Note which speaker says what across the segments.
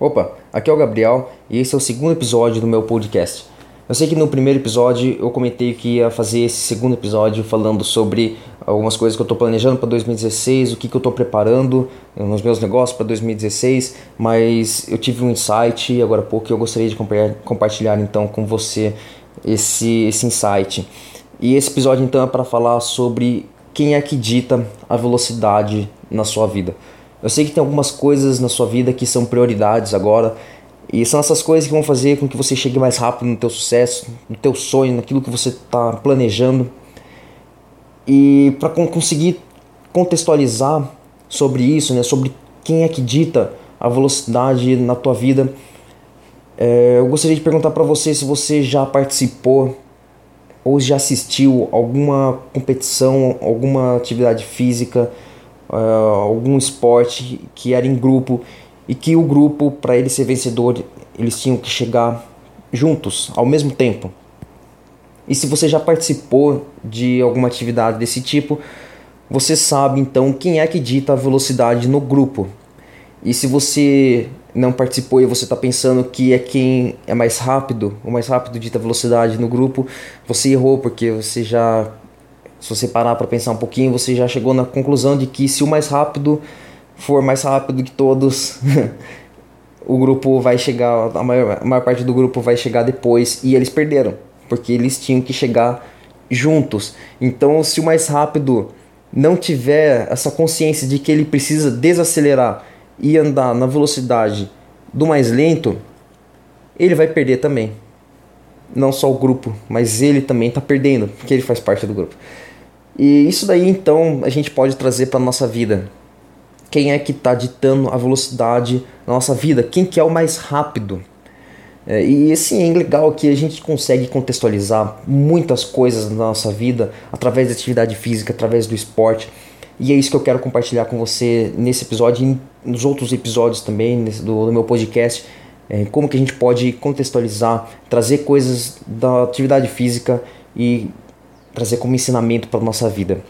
Speaker 1: Opa, aqui é o Gabriel e esse é o segundo episódio do meu podcast. Eu sei que no primeiro episódio eu comentei que ia fazer esse segundo episódio falando sobre algumas coisas que eu estou planejando para 2016, o que, que eu estou preparando nos meus negócios para 2016, mas eu tive um insight agora há pouco que eu gostaria de compartilhar então com você esse, esse insight. E esse episódio então é para falar sobre quem é que dita a velocidade na sua vida. Eu sei que tem algumas coisas na sua vida que são prioridades agora e são essas coisas que vão fazer com que você chegue mais rápido no teu sucesso, no teu sonho, naquilo que você está planejando. E para conseguir contextualizar sobre isso, né, sobre quem é que dita a velocidade na tua vida, é, eu gostaria de perguntar para você se você já participou ou já assistiu alguma competição, alguma atividade física uh, algum esporte que era em grupo e que o grupo, para ele ser vencedor, eles tinham que chegar juntos, ao mesmo tempo. E se você já participou de alguma atividade desse tipo, você sabe então quem é que dita a velocidade no grupo. E se você não participou e você está pensando que é quem é mais rápido, o mais rápido dita velocidade no grupo, você errou porque você já se você parar para pensar um pouquinho, você já chegou na conclusão de que se o mais rápido for mais rápido que todos, o grupo vai chegar, a maior, a maior parte do grupo vai chegar depois e eles perderam, porque eles tinham que chegar juntos. Então, se o mais rápido não tiver essa consciência de que ele precisa desacelerar e andar na velocidade do mais lento, ele vai perder também. Não só o grupo, mas ele também está perdendo, porque ele faz parte do grupo. E isso daí então a gente pode trazer para nossa vida. Quem é que está ditando a velocidade na nossa vida? Quem que é o mais rápido? É, e assim, é legal que a gente consegue contextualizar muitas coisas na nossa vida através da atividade física, através do esporte. E é isso que eu quero compartilhar com você nesse episódio e nos outros episódios também nesse, do, do, meu podcast. É, como que a gente pode contextualizar, trazer coisas da atividade física e trazer como ensinamento para nossa vida.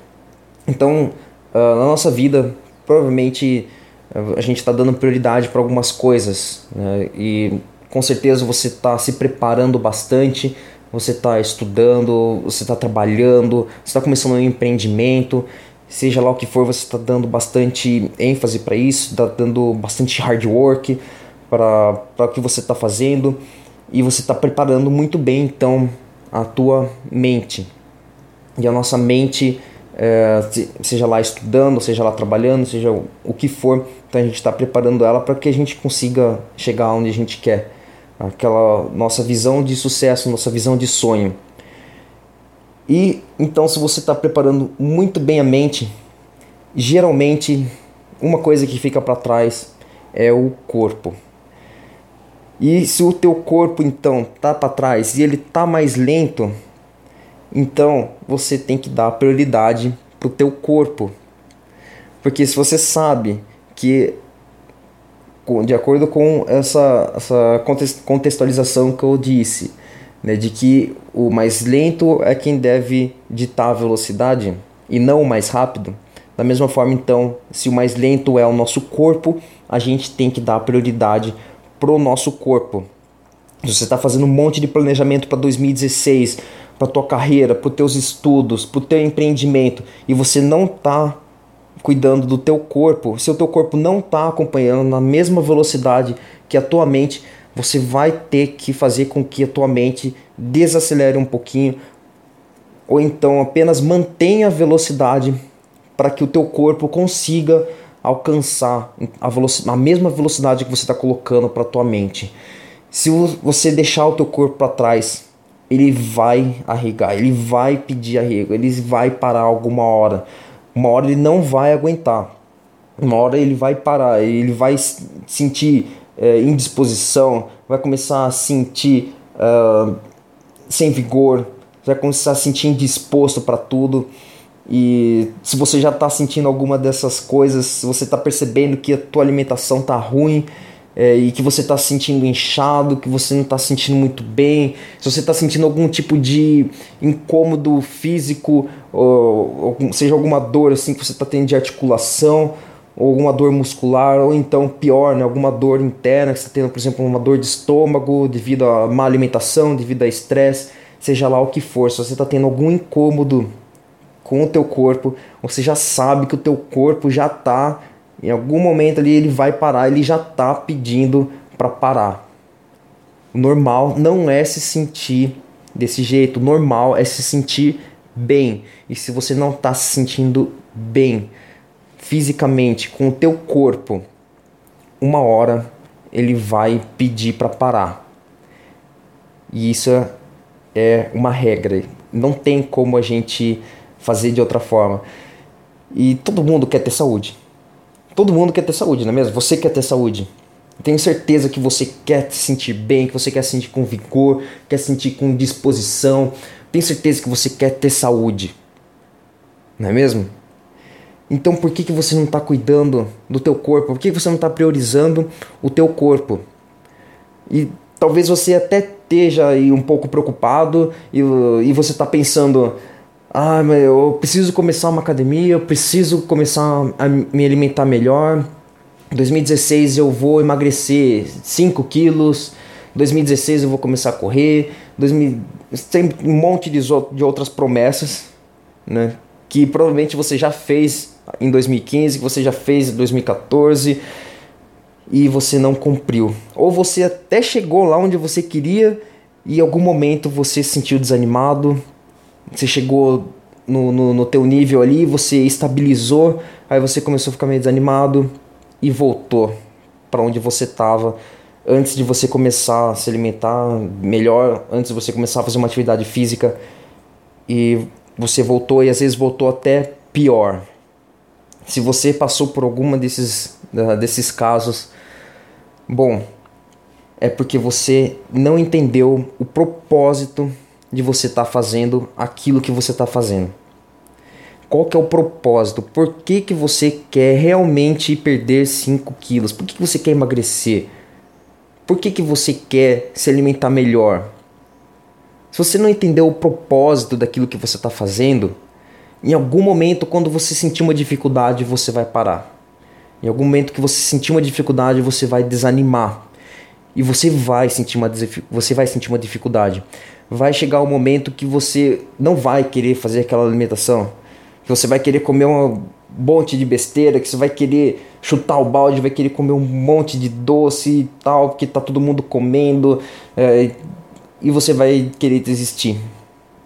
Speaker 1: Então, uh, na nossa vida, provavelmente uh, a gente está dando prioridade para algumas coisas né? e com certeza você está se preparando bastante, você está estudando, você está trabalhando, você está começando um empreendimento, seja lá o que for, você está dando bastante ênfase para isso, está dando bastante hard work para o que você está fazendo e você está preparando muito bem então a tua mente, e a nossa mente, é, seja lá estudando, seja lá trabalhando, seja o que for, então a gente está preparando ela para que a gente consiga chegar onde a gente quer. Aquela nossa visão de sucesso, nossa visão de sonho. E então, se você está preparando muito bem a mente, geralmente uma coisa que fica para trás é o corpo. E se o teu corpo então tá para trás e ele tá mais lento, então você tem que dar prioridade para o teu corpo. Porque se você sabe que de acordo com essa, essa contextualização que eu disse, né, de que o mais lento é quem deve ditar a velocidade e não o mais rápido. Da mesma forma, então, se o mais lento é o nosso corpo, a gente tem que dar prioridade pro nosso corpo. Se você está fazendo um monte de planejamento para 2016, para tua carreira, para os teus estudos, para o teu empreendimento e você não está cuidando do teu corpo, se o teu corpo não está acompanhando na mesma velocidade que a tua mente, você vai ter que fazer com que a tua mente desacelere um pouquinho ou então apenas mantenha a velocidade para que o teu corpo consiga alcançar a, a mesma velocidade que você está colocando para a tua mente. Se você deixar o teu corpo para trás ele vai arregar, ele vai pedir arrego, ele vai parar alguma hora. Uma hora ele não vai aguentar. Uma hora ele vai parar, ele vai sentir é, indisposição, vai começar a sentir uh, sem vigor, vai começar a sentir indisposto para tudo. E se você já está sentindo alguma dessas coisas, se você está percebendo que a tua alimentação está ruim, é, e que você está se sentindo inchado, que você não está se sentindo muito bem, se você está sentindo algum tipo de incômodo físico, ou, ou, seja alguma dor assim que você está tendo de articulação, ou alguma dor muscular, ou então pior, né, alguma dor interna, que você está tendo, por exemplo, uma dor de estômago devido a má alimentação, devido a estresse, seja lá o que for, se você está tendo algum incômodo com o teu corpo, você já sabe que o teu corpo já está, em algum momento ali ele vai parar, ele já está pedindo para parar. O normal não é se sentir desse jeito, o normal é se sentir bem. E se você não está se sentindo bem fisicamente com o teu corpo, uma hora ele vai pedir para parar. E isso é uma regra. Não tem como a gente fazer de outra forma. E todo mundo quer ter saúde. Todo mundo quer ter saúde, não é mesmo? Você quer ter saúde. Tenho certeza que você quer se sentir bem, que você quer se sentir com vigor, quer se sentir com disposição. Tenho certeza que você quer ter saúde. Não é mesmo? Então por que, que você não está cuidando do teu corpo? Por que, que você não está priorizando o teu corpo? E talvez você até esteja aí um pouco preocupado e, e você está pensando, ah, eu preciso começar uma academia, eu preciso começar a me alimentar melhor. 2016 eu vou emagrecer 5 quilos. 2016 eu vou começar a correr. 2000, tem um monte de, de outras promessas, né? Que provavelmente você já fez em 2015, que você já fez em 2014 e você não cumpriu. Ou você até chegou lá onde você queria e em algum momento você se sentiu desanimado, você chegou no, no, no teu nível ali, você estabilizou, aí você começou a ficar meio desanimado e voltou para onde você estava antes de você começar a se alimentar melhor, antes de você começar a fazer uma atividade física e você voltou e às vezes voltou até pior. Se você passou por alguma desses, desses casos, bom, é porque você não entendeu o propósito de você estar tá fazendo aquilo que você está fazendo. Qual que é o propósito? Por que, que você quer realmente perder 5 quilos? Por que, que você quer emagrecer? Por que, que você quer se alimentar melhor? Se você não entendeu o propósito daquilo que você está fazendo, em algum momento, quando você sentir uma dificuldade, você vai parar. Em algum momento que você sentir uma dificuldade, você vai desanimar. E você vai sentir uma, você vai sentir uma dificuldade vai chegar o um momento que você não vai querer fazer aquela alimentação. Que você vai querer comer um monte de besteira, que você vai querer chutar o balde, vai querer comer um monte de doce e tal, porque tá todo mundo comendo, é, e você vai querer desistir.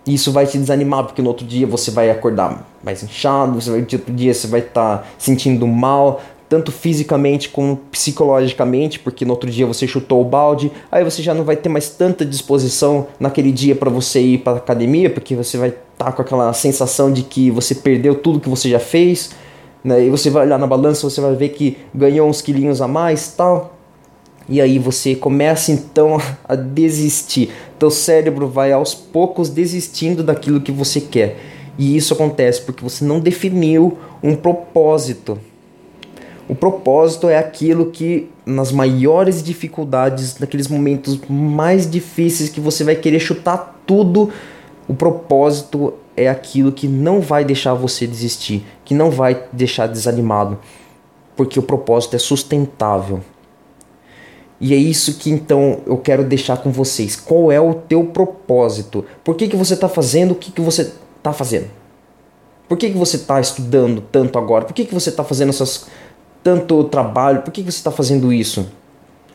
Speaker 1: Isso vai te desanimar, porque no outro dia você vai acordar mais inchado, você vai, no outro dia você vai estar tá sentindo mal, tanto fisicamente como psicologicamente, porque no outro dia você chutou o balde, aí você já não vai ter mais tanta disposição naquele dia para você ir para academia, porque você vai estar tá com aquela sensação de que você perdeu tudo que você já fez, né? E você vai olhar na balança, você vai ver que ganhou uns quilinhos a mais, tal. E aí você começa então a desistir. Teu cérebro vai aos poucos desistindo daquilo que você quer. E isso acontece porque você não definiu um propósito o propósito é aquilo que, nas maiores dificuldades, naqueles momentos mais difíceis que você vai querer chutar tudo, o propósito é aquilo que não vai deixar você desistir, que não vai deixar desanimado, porque o propósito é sustentável. E é isso que então eu quero deixar com vocês. Qual é o teu propósito? Por que, que você está fazendo o que, que você está fazendo? Por que, que você está estudando tanto agora? Por que, que você está fazendo essas tanto trabalho, por que você está fazendo isso?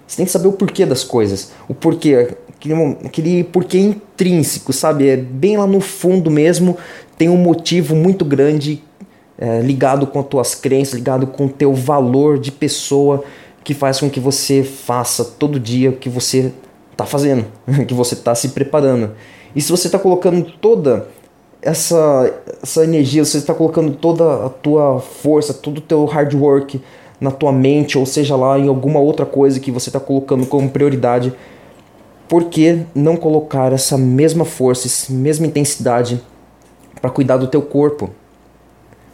Speaker 1: Você tem que saber o porquê das coisas, o porquê, aquele, aquele porquê intrínseco, sabe? É bem lá no fundo mesmo, tem um motivo muito grande é, ligado com as tuas crenças, ligado com o teu valor de pessoa, que faz com que você faça todo dia o que você está fazendo, que você está se preparando. E se você está colocando toda essa, essa energia, você está colocando toda a tua força, todo o teu hard work na tua mente, ou seja lá em alguma outra coisa que você está colocando como prioridade, por que não colocar essa mesma força, essa mesma intensidade para cuidar do teu corpo?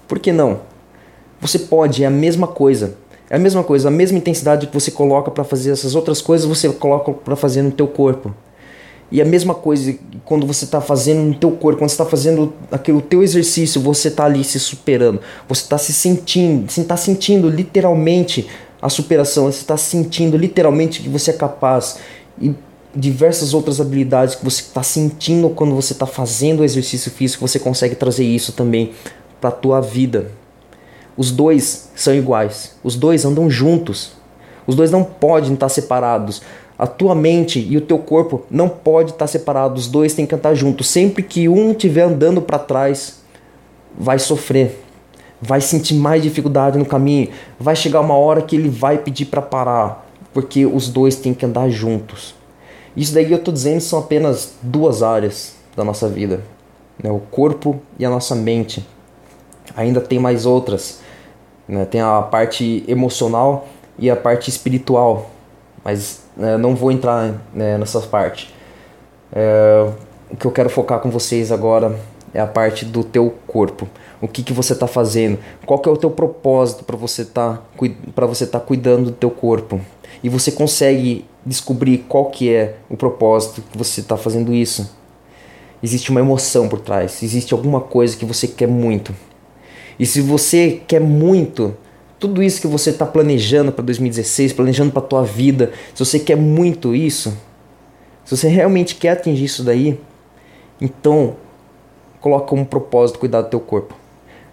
Speaker 1: Por que não? Você pode, é a mesma coisa. É a mesma coisa, a mesma intensidade que você coloca para fazer essas outras coisas, você coloca para fazer no teu corpo. E a mesma coisa quando você está fazendo no teu corpo, quando você está fazendo aquele teu exercício, você está ali se superando, você está se sentindo, você está sentindo literalmente a superação, você está sentindo literalmente que você é capaz e diversas outras habilidades que você está sentindo quando você está fazendo o exercício físico, você consegue trazer isso também para a tua vida. Os dois são iguais, os dois andam juntos, os dois não podem estar separados. A tua mente e o teu corpo não pode estar separados, os dois têm que andar juntos. Sempre que um estiver andando para trás, vai sofrer, vai sentir mais dificuldade no caminho, vai chegar uma hora que ele vai pedir para parar, porque os dois têm que andar juntos. Isso daí eu estou dizendo são apenas duas áreas da nossa vida, né? o corpo e a nossa mente. Ainda tem mais outras, né? tem a parte emocional e a parte espiritual, mas né, não vou entrar né, nessa parte. É, o que eu quero focar com vocês agora é a parte do teu corpo. O que, que você está fazendo? Qual que é o teu propósito para você tá, para você estar tá cuidando do teu corpo? E você consegue descobrir qual que é o propósito que você está fazendo isso? Existe uma emoção por trás. Existe alguma coisa que você quer muito. E se você quer muito, tudo isso que você está planejando para 2016, planejando para tua vida, se você quer muito isso, se você realmente quer atingir isso daí, então coloca um propósito cuidar do teu corpo.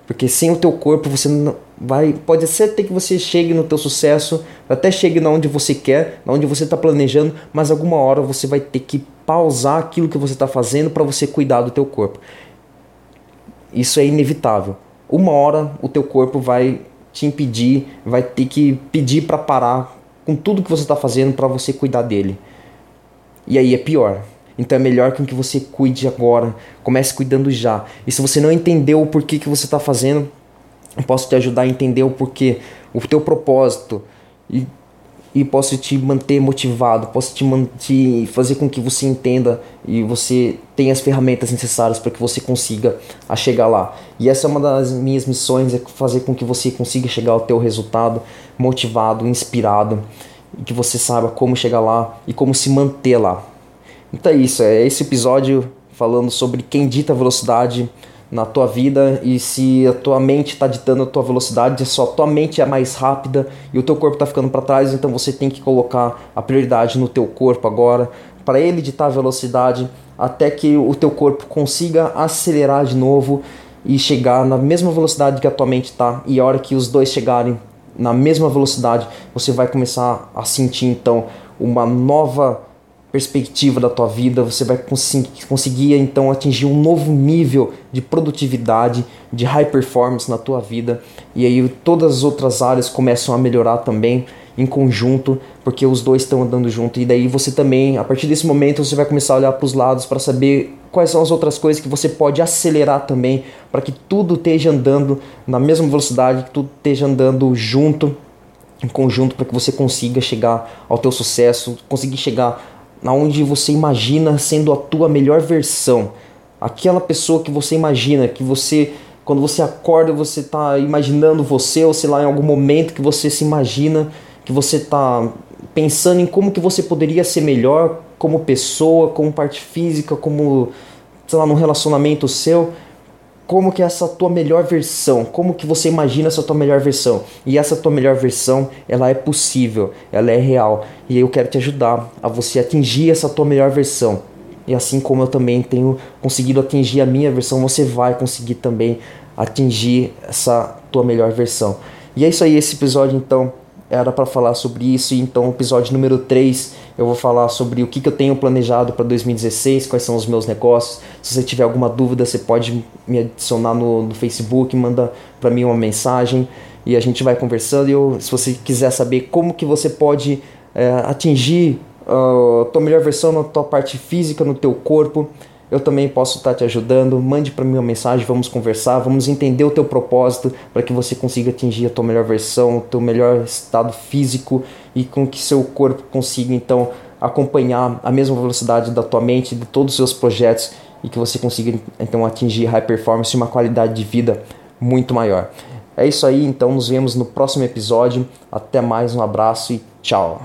Speaker 1: Porque sem o teu corpo você não vai, pode ser até que você chegue no teu sucesso, até chegue na onde você quer, na onde você está planejando, mas alguma hora você vai ter que pausar aquilo que você está fazendo para você cuidar do teu corpo. Isso é inevitável. Uma hora o teu corpo vai te impedir, vai ter que pedir para parar com tudo que você está fazendo para você cuidar dele. E aí é pior. Então é melhor que você cuide agora, comece cuidando já. E se você não entendeu o porquê que você está fazendo, eu posso te ajudar a entender o porquê, o teu propósito e e posso te manter motivado, posso te, te fazer com que você entenda e você tenha as ferramentas necessárias para que você consiga a chegar lá. E essa é uma das minhas missões, é fazer com que você consiga chegar ao teu resultado motivado, inspirado, e que você saiba como chegar lá e como se manter lá. Então é isso, é esse episódio falando sobre quem dita a velocidade na tua vida e se a tua mente está ditando a tua velocidade, só a tua mente é mais rápida e o teu corpo está ficando para trás, então você tem que colocar a prioridade no teu corpo agora para ele ditar a velocidade até que o teu corpo consiga acelerar de novo e chegar na mesma velocidade que a tua mente está e a hora que os dois chegarem na mesma velocidade, você vai começar a sentir então uma nova perspectiva da tua vida, você vai cons conseguir então atingir um novo nível de produtividade, de high performance na tua vida, e aí todas as outras áreas começam a melhorar também em conjunto, porque os dois estão andando junto, e daí você também, a partir desse momento, você vai começar a olhar para os lados para saber quais são as outras coisas que você pode acelerar também, para que tudo esteja andando na mesma velocidade, que tudo esteja andando junto, em conjunto, para que você consiga chegar ao teu sucesso, conseguir chegar onde você imagina sendo a tua melhor versão. Aquela pessoa que você imagina, que você, quando você acorda, você está imaginando você, ou sei lá, em algum momento que você se imagina, que você está pensando em como que você poderia ser melhor como pessoa, como parte física, como, sei lá, num relacionamento seu como que é essa tua melhor versão, como que você imagina essa tua melhor versão. E essa tua melhor versão, ela é possível, ela é real. E eu quero te ajudar a você atingir essa tua melhor versão. E assim como eu também tenho conseguido atingir a minha versão, você vai conseguir também atingir essa tua melhor versão. E é isso aí, esse episódio então era para falar sobre isso. Então, episódio número 3, eu vou falar sobre o que, que eu tenho planejado para 2016, quais são os meus negócios. Se você tiver alguma dúvida, você pode me adicionar no, no Facebook, manda para mim uma mensagem e a gente vai conversando. E eu, se você quiser saber como que você pode é, atingir a tua melhor versão na tua parte física, no teu corpo, eu também posso estar te ajudando. Mande para mim uma mensagem, vamos conversar, vamos entender o teu propósito para que você consiga atingir a tua melhor versão, o teu melhor estado físico e com que seu corpo consiga então acompanhar a mesma velocidade da tua mente, de todos os seus projetos e que você consiga então atingir high performance e uma qualidade de vida muito maior. É isso aí, então nos vemos no próximo episódio. Até mais, um abraço e tchau.